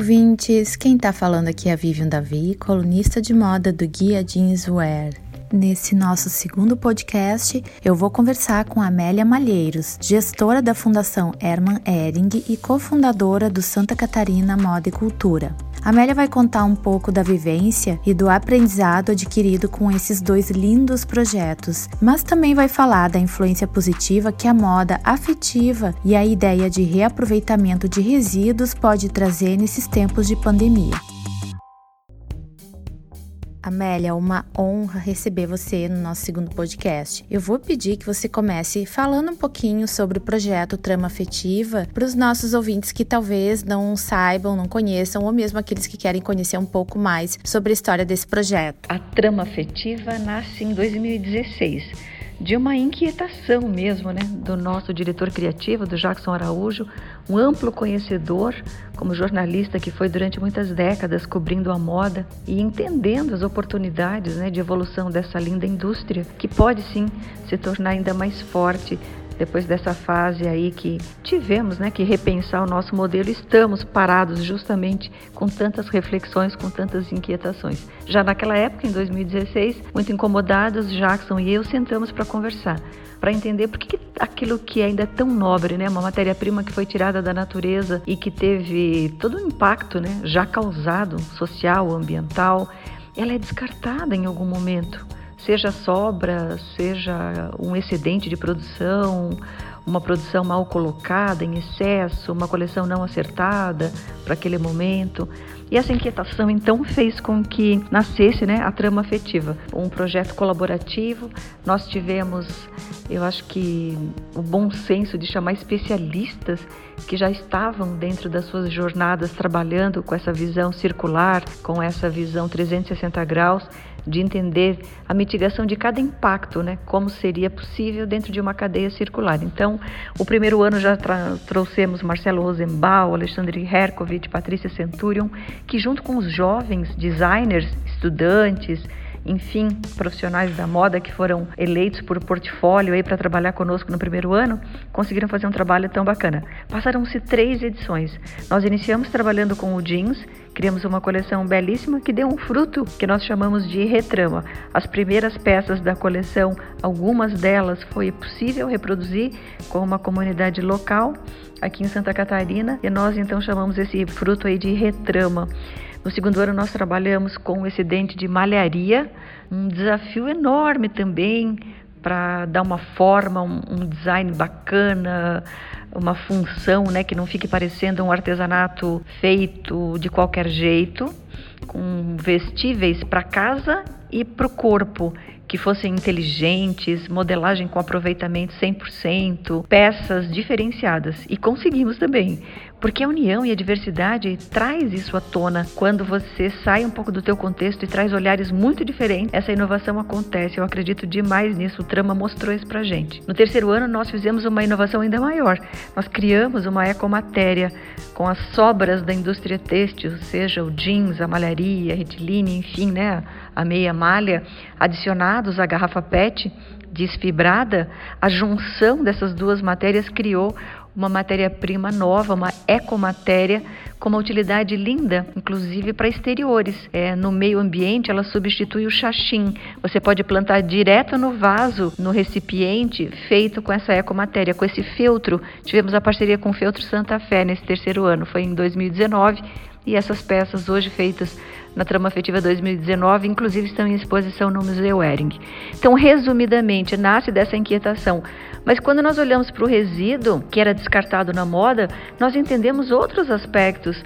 ouvintes! Quem tá falando aqui é a Vivian Davi, colunista de moda do Guia Jeanswear. Nesse nosso segundo podcast, eu vou conversar com Amélia Malheiros, gestora da Fundação Hermann Ehring e cofundadora do Santa Catarina Moda e Cultura. Amélia vai contar um pouco da vivência e do aprendizado adquirido com esses dois lindos projetos, mas também vai falar da influência positiva que a moda afetiva e a ideia de reaproveitamento de resíduos pode trazer nesses tempos de pandemia. Amélia, uma honra receber você no nosso segundo podcast. Eu vou pedir que você comece falando um pouquinho sobre o projeto Trama Afetiva para os nossos ouvintes que talvez não saibam, não conheçam, ou mesmo aqueles que querem conhecer um pouco mais sobre a história desse projeto. A Trama Afetiva nasce em 2016 de uma inquietação mesmo, né, do nosso diretor criativo, do Jackson Araújo, um amplo conhecedor, como jornalista que foi durante muitas décadas cobrindo a moda e entendendo as oportunidades, né, de evolução dessa linda indústria, que pode sim se tornar ainda mais forte depois dessa fase aí que tivemos né, que repensar o nosso modelo, estamos parados justamente com tantas reflexões, com tantas inquietações. Já naquela época, em 2016, muito incomodados, Jackson e eu sentamos para conversar para entender por que, que, aquilo que ainda é tão nobre, né, uma matéria-prima que foi tirada da natureza e que teve todo o impacto, né, já causado social, ambiental, ela é descartada em algum momento seja sobra, seja um excedente de produção, uma produção mal colocada, em excesso, uma coleção não acertada para aquele momento. E essa inquietação então fez com que nascesse né, a trama afetiva, um projeto colaborativo. Nós tivemos, eu acho que, o bom senso de chamar especialistas que já estavam dentro das suas jornadas trabalhando com essa visão circular, com essa visão 360 graus de entender a mitigação de cada impacto, né? Como seria possível dentro de uma cadeia circular. Então, o primeiro ano já trouxemos Marcelo Rosenbaum, Alexandre Herkovich, Patrícia Centurion, que junto com os jovens designers, estudantes, enfim, profissionais da moda que foram eleitos por portfólio aí para trabalhar conosco no primeiro ano, conseguiram fazer um trabalho tão bacana. Passaram-se três edições. Nós iniciamos trabalhando com o jeans, criamos uma coleção belíssima que deu um fruto que nós chamamos de retrama. As primeiras peças da coleção, algumas delas foi possível reproduzir com uma comunidade local aqui em Santa Catarina e nós então chamamos esse fruto aí de retrama. No segundo ano, nós trabalhamos com o excedente de malharia, um desafio enorme também para dar uma forma, um, um, design bacana, uma função né, que não fique parecendo um artesanato feito de qualquer jeito, com vestíveis para casa e para o corpo que fossem inteligentes, modelagem com aproveitamento 100%, peças diferenciadas. E conseguimos também. Porque a união e a diversidade traz isso à tona quando você sai um pouco do teu contexto e traz olhares muito diferentes. Essa inovação acontece, eu acredito demais nisso. O Trama mostrou isso pra gente. No terceiro ano nós fizemos uma inovação ainda maior. Nós criamos uma ecomatéria com as sobras da indústria têxtil, seja o jeans, a malharia, a retilínea, enfim, né, a meia malha, adicionados à garrafa PET desfibrada, a junção dessas duas matérias criou uma matéria-prima nova, uma ecomatéria com uma utilidade linda, inclusive para exteriores. É, no meio ambiente, ela substitui o xaxim. Você pode plantar direto no vaso, no recipiente, feito com essa ecomatéria, com esse feltro. Tivemos a parceria com o Feltro Santa Fé nesse terceiro ano, foi em 2019, e essas peças hoje feitas na Trama Afetiva 2019, inclusive estão em exposição no Museu Ering. Então, resumidamente, nasce dessa inquietação. Mas quando nós olhamos para o resíduo que era descartado na moda, nós entendemos outros aspectos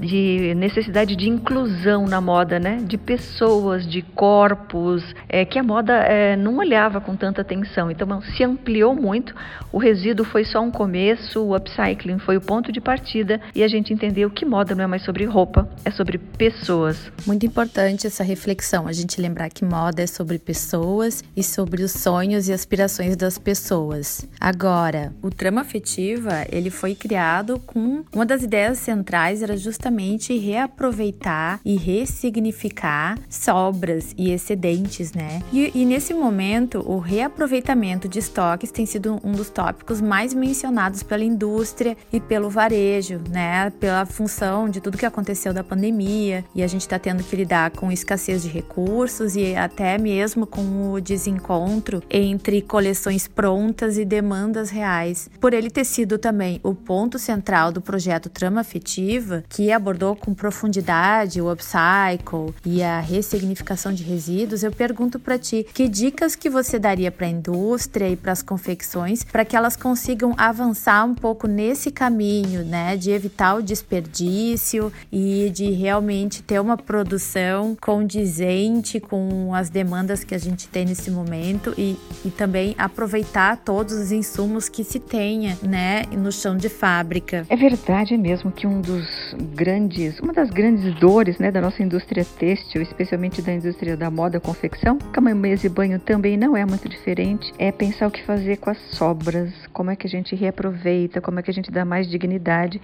de necessidade de inclusão na moda, né? De pessoas, de corpos, é, que a moda é, não olhava com tanta atenção. Então se ampliou muito. O resíduo foi só um começo, o upcycling foi o ponto de partida e a gente entendeu que moda não é mais sobre roupa, é sobre pessoas. Muito importante essa reflexão, a gente lembrar que moda é sobre pessoas e sobre os sonhos e aspirações das pessoas. Agora, o trama afetiva, ele foi criado com uma das ideias centrais era era justamente reaproveitar e ressignificar sobras e excedentes, né? E, e nesse momento, o reaproveitamento de estoques tem sido um dos tópicos mais mencionados pela indústria e pelo varejo, né? Pela função de tudo que aconteceu da pandemia e a gente está tendo que lidar com escassez de recursos e até mesmo com o desencontro entre coleções prontas e demandas reais. Por ele ter sido também o ponto central do projeto Trama Afetiva, que abordou com profundidade o upcycle e a ressignificação de resíduos, eu pergunto para ti que dicas que você daria para a indústria e para as confecções para que elas consigam avançar um pouco nesse caminho, né, de evitar o desperdício e de realmente ter uma produção condizente com as demandas que a gente tem nesse momento e, e também aproveitar todos os insumos que se tenha, né, no chão de fábrica. É verdade mesmo que um dos grandes, uma das grandes dores, né, da nossa indústria têxtil, especialmente da indústria da moda confecção, cama, mesa e banho também não é muito diferente, é pensar o que fazer com as sobras, como é que a gente reaproveita, como é que a gente dá mais dignidade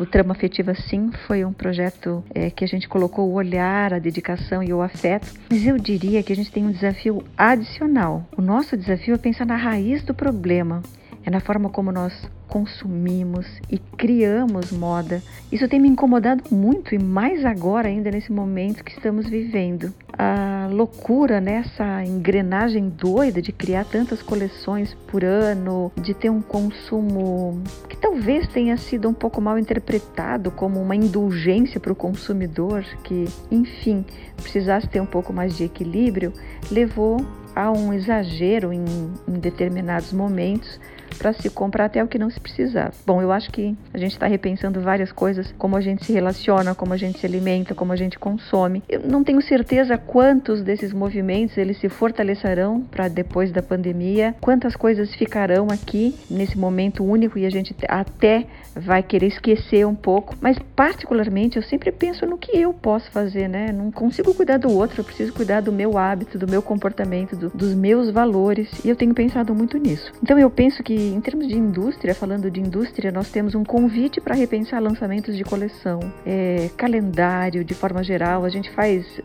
o Trama Afetiva, sim, foi um projeto é, que a gente colocou o olhar, a dedicação e o afeto. Mas eu diria que a gente tem um desafio adicional. O nosso desafio é pensar na raiz do problema. É na forma como nós consumimos e criamos moda. Isso tem me incomodado muito e mais agora ainda nesse momento que estamos vivendo. A loucura nessa engrenagem doida de criar tantas coleções por ano, de ter um consumo que talvez tenha sido um pouco mal interpretado como uma indulgência para o consumidor, que, enfim, precisasse ter um pouco mais de equilíbrio, levou a um exagero em, em determinados momentos para se comprar até o que não se precisava. Bom, eu acho que a gente está repensando várias coisas, como a gente se relaciona, como a gente se alimenta, como a gente consome. Eu não tenho certeza quantos desses movimentos eles se fortalecerão para depois da pandemia, quantas coisas ficarão aqui nesse momento único e a gente até vai querer esquecer um pouco, mas particularmente eu sempre penso no que eu posso fazer, né? Não consigo cuidar do outro, eu preciso cuidar do meu hábito, do meu comportamento, do, dos meus valores e eu tenho pensado muito nisso. Então eu penso que em termos de indústria, falando de indústria, nós temos um convite para repensar lançamentos de coleção, é, calendário de forma geral. A gente faz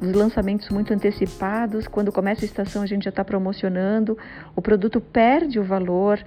os lançamentos muito antecipados. Quando começa a estação, a gente já está promocionando, o produto perde o valor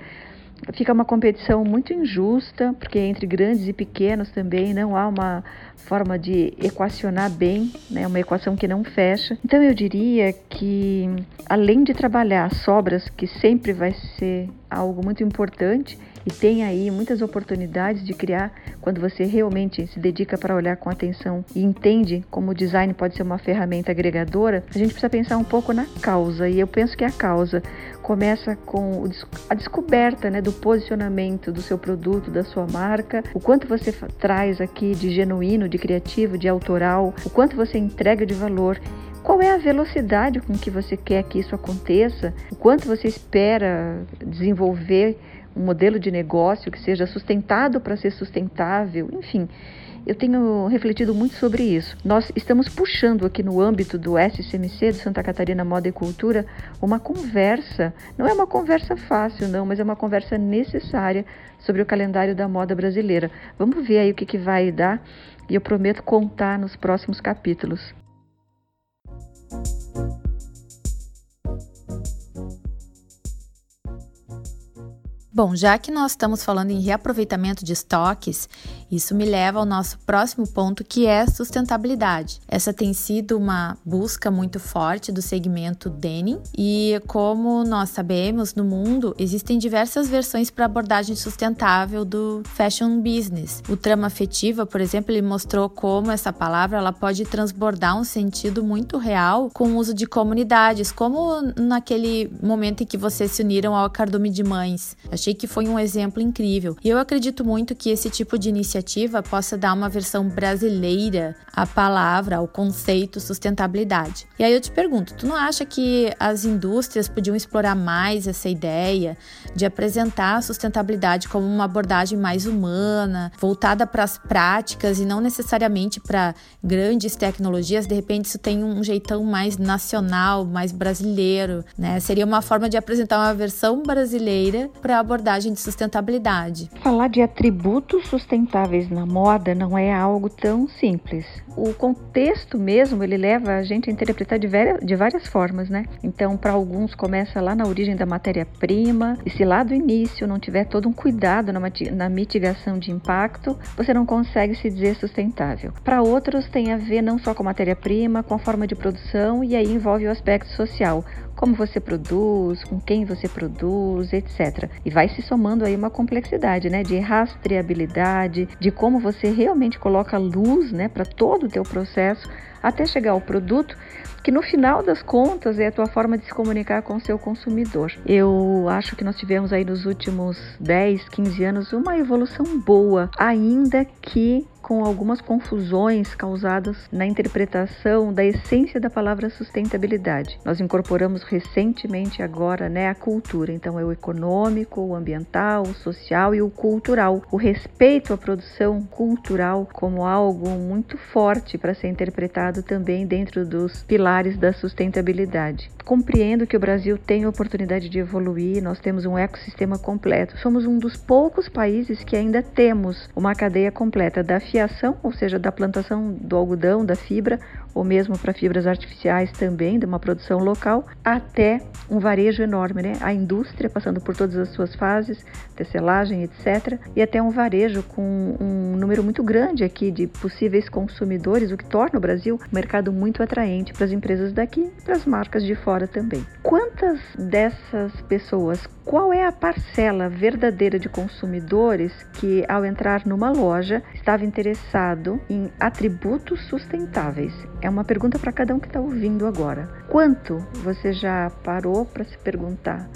fica uma competição muito injusta, porque entre grandes e pequenos também não há uma forma de equacionar bem, né, uma equação que não fecha. Então eu diria que além de trabalhar sobras, que sempre vai ser algo muito importante, e tem aí muitas oportunidades de criar quando você realmente se dedica para olhar com atenção e entende como o design pode ser uma ferramenta agregadora, a gente precisa pensar um pouco na causa. E eu penso que a causa começa com a descoberta né, do posicionamento do seu produto, da sua marca, o quanto você traz aqui de genuíno, de criativo, de autoral, o quanto você entrega de valor qual é a velocidade com que você quer que isso aconteça? O quanto você espera desenvolver um modelo de negócio que seja sustentado para ser sustentável, enfim. Eu tenho refletido muito sobre isso. Nós estamos puxando aqui no âmbito do SCMC, do Santa Catarina Moda e Cultura, uma conversa. Não é uma conversa fácil, não, mas é uma conversa necessária sobre o calendário da moda brasileira. Vamos ver aí o que, que vai dar e eu prometo contar nos próximos capítulos. Bom, já que nós estamos falando em reaproveitamento de estoques, isso me leva ao nosso próximo ponto, que é sustentabilidade. Essa tem sido uma busca muito forte do segmento denim e, como nós sabemos, no mundo existem diversas versões para abordagem sustentável do fashion business. O trama afetiva, por exemplo, ele mostrou como essa palavra ela pode transbordar um sentido muito real com o uso de comunidades, como naquele momento em que vocês se uniram ao cardume de mães. Achei que foi um exemplo incrível. E eu acredito muito que esse tipo de iniciativa possa dar uma versão brasileira à palavra, ao conceito sustentabilidade. E aí eu te pergunto, tu não acha que as indústrias podiam explorar mais essa ideia de apresentar a sustentabilidade como uma abordagem mais humana, voltada para as práticas e não necessariamente para grandes tecnologias? De repente isso tem um jeitão mais nacional, mais brasileiro, né? Seria uma forma de apresentar uma versão brasileira para abordagem de sustentabilidade. Falar de atributos sustentáveis sustentáveis na moda não é algo tão simples. O contexto mesmo, ele leva a gente a interpretar de várias, de várias formas, né? Então, para alguns começa lá na origem da matéria-prima, e se lá do início não tiver todo um cuidado na, na mitigação de impacto, você não consegue se dizer sustentável. Para outros tem a ver não só com matéria-prima, com a forma de produção e aí envolve o aspecto social, como você produz, com quem você produz, etc. E vai se somando aí uma complexidade, né, de rastreabilidade, de como você realmente coloca luz, né, para todo o teu processo até chegar ao produto que no final das contas é a tua forma de se comunicar com o seu consumidor. Eu acho que nós tivemos aí nos últimos 10, 15 anos uma evolução boa, ainda que com algumas confusões causadas na interpretação da essência da palavra sustentabilidade. Nós incorporamos recentemente agora, né, a cultura. Então é o econômico, o ambiental, o social e o cultural. O respeito à produção cultural como algo muito forte para ser interpretado também dentro dos pilares da sustentabilidade. Compreendo que o Brasil tem oportunidade de evoluir, nós temos um ecossistema completo. Somos um dos poucos países que ainda temos uma cadeia completa da fiação, ou seja, da plantação do algodão, da fibra, ou mesmo para fibras artificiais também, de uma produção local, até um varejo enorme, né? A indústria passando por todas as suas fases, tecelagem, etc. E até um varejo com um número muito grande aqui de possíveis consumidores, o que torna o Brasil um mercado muito atraente para as empresas daqui e para as marcas de fora também. Quantas dessas pessoas, qual é a parcela verdadeira de consumidores que, ao entrar numa loja, estava interessado em atributos sustentáveis? É uma pergunta para cada um que está ouvindo agora. Quanto você já parou para se perguntar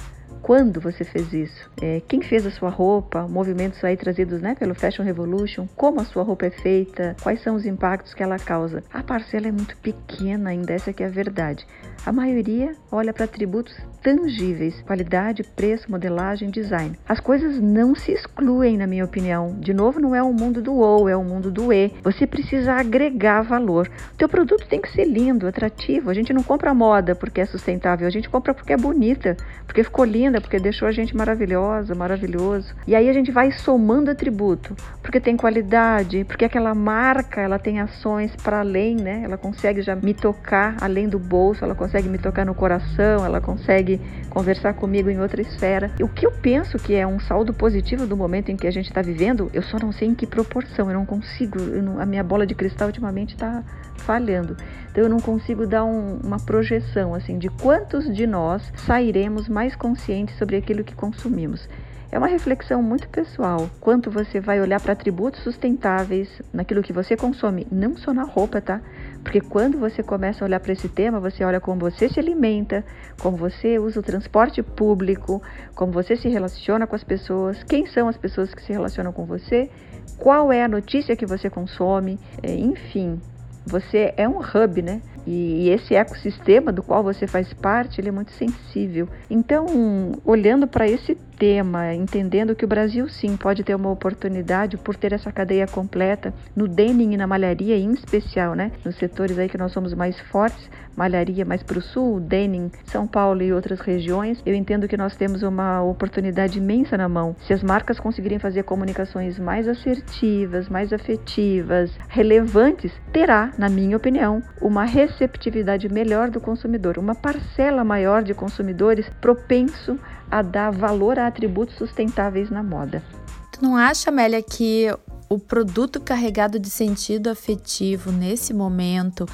quando você fez isso? É, quem fez a sua roupa? Movimentos aí trazidos né, pelo Fashion Revolution? Como a sua roupa é feita? Quais são os impactos que ela causa? A parcela é muito pequena ainda, essa que é a verdade. A maioria olha para atributos tangíveis, qualidade, preço, modelagem, design. As coisas não se excluem, na minha opinião. De novo, não é um mundo do ou, é um mundo do e. Você precisa agregar valor. O teu produto tem que ser lindo, atrativo. A gente não compra moda porque é sustentável, a gente compra porque é bonita, porque ficou linda, linda, porque deixou a gente maravilhosa, maravilhoso. E aí a gente vai somando atributo, porque tem qualidade, porque aquela marca, ela tem ações para além, né? Ela consegue já me tocar além do bolso, ela consegue me tocar no coração, ela consegue conversar comigo em outra esfera. E o que eu penso que é um saldo positivo do momento em que a gente está vivendo, eu só não sei em que proporção, eu não consigo, eu não, a minha bola de cristal ultimamente está falhando. Então eu não consigo dar um, uma projeção assim de quantos de nós sairemos mais conscientes sobre aquilo que consumimos. É uma reflexão muito pessoal. Quanto você vai olhar para atributos sustentáveis naquilo que você consome, não só na roupa, tá? Porque quando você começa a olhar para esse tema, você olha como você se alimenta, como você usa o transporte público, como você se relaciona com as pessoas, quem são as pessoas que se relacionam com você, qual é a notícia que você consome, é, enfim, você é um hub, né? E esse ecossistema do qual você faz parte, ele é muito sensível. Então, olhando para esse tema, entendendo que o Brasil sim pode ter uma oportunidade por ter essa cadeia completa no denim e na malharia em especial, né? Nos setores aí que nós somos mais fortes, malharia mais para o sul, denim, São Paulo e outras regiões, eu entendo que nós temos uma oportunidade imensa na mão. Se as marcas conseguirem fazer comunicações mais assertivas, mais afetivas, relevantes, terá, na minha opinião, uma receptividade melhor do consumidor, uma parcela maior de consumidores propenso a dar valor a atributos sustentáveis na moda. Tu não acha, Amélia, que o produto carregado de sentido afetivo nesse momento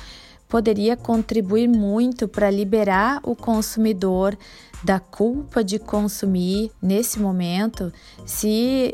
poderia contribuir muito para liberar o consumidor da culpa de consumir nesse momento, se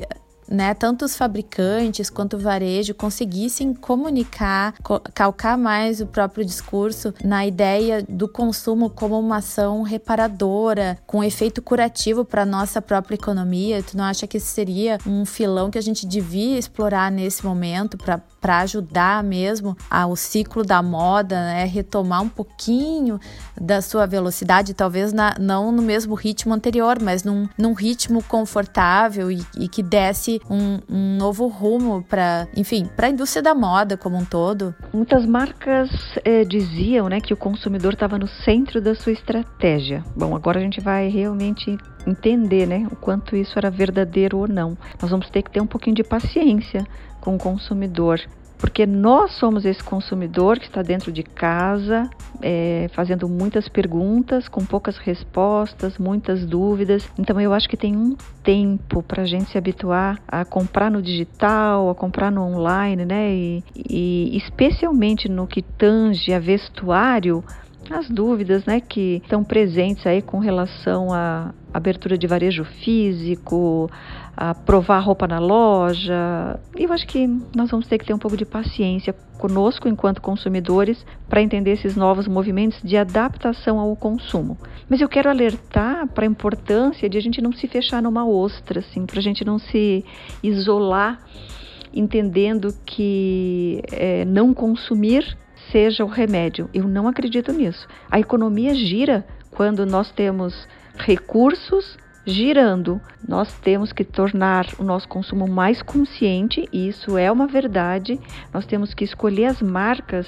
né, tanto os fabricantes quanto o varejo conseguissem comunicar, calcar mais o próprio discurso na ideia do consumo como uma ação reparadora, com efeito curativo para nossa própria economia. Tu não acha que esse seria um filão que a gente devia explorar nesse momento para ajudar mesmo ao ciclo da moda, né, retomar um pouquinho da sua velocidade, talvez na, não no mesmo ritmo anterior, mas num, num ritmo confortável e, e que desse um, um novo rumo para, enfim, para a indústria da moda como um todo? Muitas marcas é, diziam, né, que o consumidor estava no centro da sua estratégia. Bom, agora a gente vai realmente entender, né, o quanto isso era verdadeiro ou não. Nós vamos ter que ter um pouquinho de paciência com o consumidor porque nós somos esse consumidor que está dentro de casa, é, fazendo muitas perguntas, com poucas respostas, muitas dúvidas. Então, eu acho que tem um tempo para a gente se habituar a comprar no digital, a comprar no online, né? E, e especialmente no que tange a vestuário, as dúvidas né, que estão presentes aí com relação à abertura de varejo físico, a provar roupa na loja. Eu acho que nós vamos ter que ter um pouco de paciência conosco enquanto consumidores para entender esses novos movimentos de adaptação ao consumo. Mas eu quero alertar para a importância de a gente não se fechar numa ostra, assim, para a gente não se isolar, entendendo que é, não consumir seja o remédio. Eu não acredito nisso. A economia gira quando nós temos recursos girando. Nós temos que tornar o nosso consumo mais consciente, e isso é uma verdade. Nós temos que escolher as marcas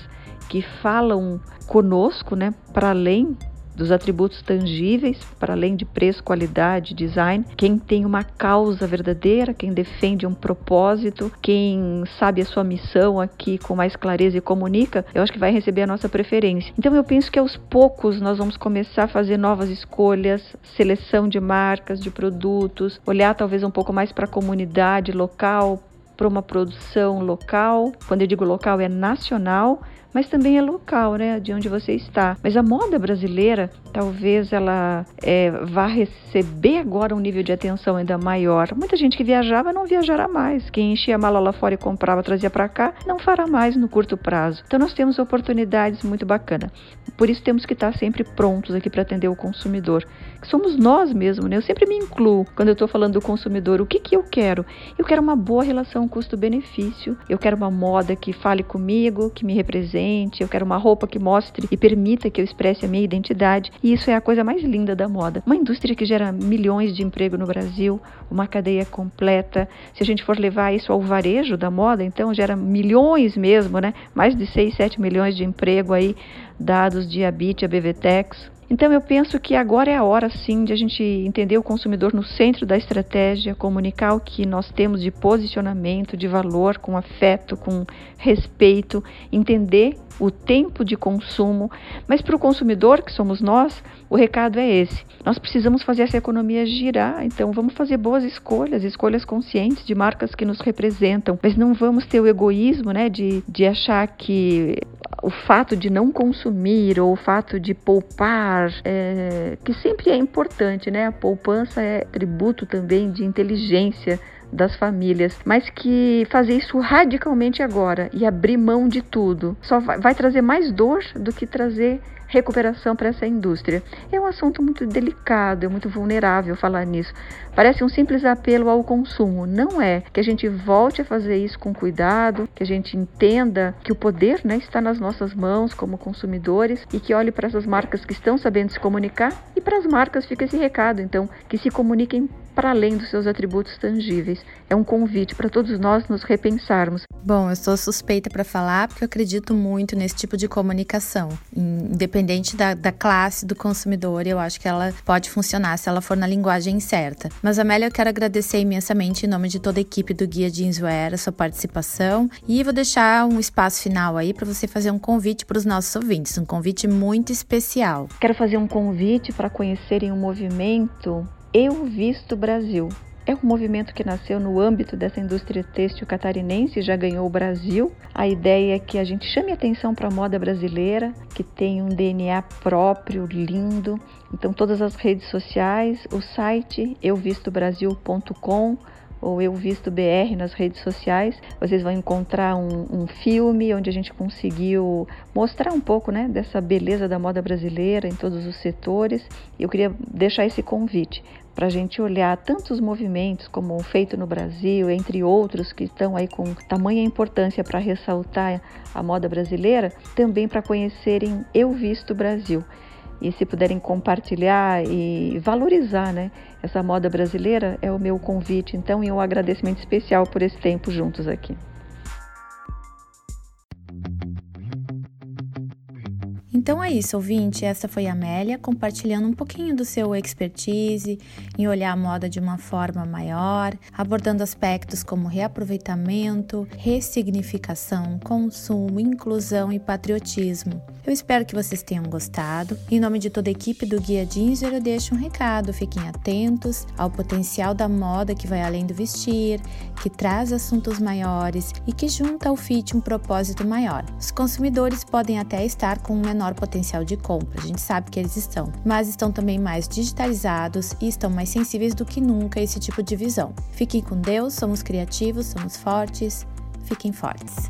que falam conosco, né, para além dos atributos tangíveis, para além de preço, qualidade, design, quem tem uma causa verdadeira, quem defende um propósito, quem sabe a sua missão aqui com mais clareza e comunica, eu acho que vai receber a nossa preferência. Então eu penso que aos poucos nós vamos começar a fazer novas escolhas, seleção de marcas, de produtos, olhar talvez um pouco mais para a comunidade local, para uma produção local. Quando eu digo local, é nacional mas também é local, né, de onde você está. Mas a moda brasileira, talvez ela é, vá receber agora um nível de atenção ainda maior. Muita gente que viajava não viajará mais. Quem enchia a mala lá fora e comprava, trazia para cá, não fará mais no curto prazo. Então nós temos oportunidades muito bacanas. Por isso temos que estar sempre prontos aqui para atender o consumidor, que somos nós mesmos, né? Eu sempre me incluo quando eu estou falando do consumidor. O que que eu quero? Eu quero uma boa relação custo-benefício. Eu quero uma moda que fale comigo, que me represente eu quero uma roupa que mostre e permita que eu expresse a minha identidade. E isso é a coisa mais linda da moda. Uma indústria que gera milhões de emprego no Brasil, uma cadeia completa. Se a gente for levar isso ao varejo da moda, então gera milhões mesmo, né? Mais de 6, 7 milhões de emprego aí, dados de Abit, a BVTEX. Então eu penso que agora é a hora sim de a gente entender o consumidor no centro da estratégia, comunicar o que nós temos de posicionamento, de valor, com afeto, com respeito, entender o tempo de consumo. Mas para o consumidor, que somos nós, o recado é esse. Nós precisamos fazer essa economia girar, então vamos fazer boas escolhas, escolhas conscientes de marcas que nos representam, mas não vamos ter o egoísmo né, de, de achar que o fato de não consumir ou o fato de poupar, é, que sempre é importante, né? A poupança é tributo também de inteligência das famílias, mas que fazer isso radicalmente agora e abrir mão de tudo só vai, vai trazer mais dor do que trazer recuperação para essa indústria. É um assunto muito delicado, é muito vulnerável falar nisso. Parece um simples apelo ao consumo. Não é. Que a gente volte a fazer isso com cuidado, que a gente entenda que o poder né, está nas nossas mãos como consumidores e que olhe para essas marcas que estão sabendo se comunicar e para as marcas fica esse recado. Então, que se comuniquem para além dos seus atributos tangíveis. É um convite para todos nós nos repensarmos. Bom, eu sou suspeita para falar porque eu acredito muito nesse tipo de comunicação. Independente da, da classe do consumidor, eu acho que ela pode funcionar se ela for na linguagem certa. Mas, Amélia, eu quero agradecer imensamente em nome de toda a equipe do Guia Jeanswear a sua participação e vou deixar um espaço final aí para você fazer um convite para os nossos ouvintes, um convite muito especial. Quero fazer um convite para conhecerem o movimento eu Visto Brasil. É um movimento que nasceu no âmbito dessa indústria têxtil catarinense, já ganhou o Brasil. A ideia é que a gente chame atenção para a moda brasileira, que tem um DNA próprio, lindo. Então, todas as redes sociais, o site euvistobrasil.com ou Eu Visto BR nas redes sociais, vocês vão encontrar um, um, filme onde a gente conseguiu mostrar um pouco né, dessa beleza da moda brasileira em todos os setores. Eu queria deixar esse convite para a gente olhar tantos movimentos como o feito no Brasil, entre outros que estão aí com tamanha importância para ressaltar a moda brasileira, também para conhecerem Eu Visto Brasil. E se puderem compartilhar e valorizar né, essa moda brasileira, é o meu convite, então, e um agradecimento especial por esse tempo juntos aqui. Então é isso, ouvinte. Essa foi a Amélia compartilhando um pouquinho do seu expertise em olhar a moda de uma forma maior, abordando aspectos como reaproveitamento, ressignificação, consumo, inclusão e patriotismo. Eu espero que vocês tenham gostado. Em nome de toda a equipe do Guia Ginger, eu deixo um recado. Fiquem atentos ao potencial da moda que vai além do vestir, que traz assuntos maiores e que junta ao fit um propósito maior. Os consumidores podem até estar com um menor potencial de compra, a gente sabe que eles estão, mas estão também mais digitalizados e estão mais sensíveis do que nunca a esse tipo de visão. Fiquem com Deus, somos criativos, somos fortes, fiquem fortes.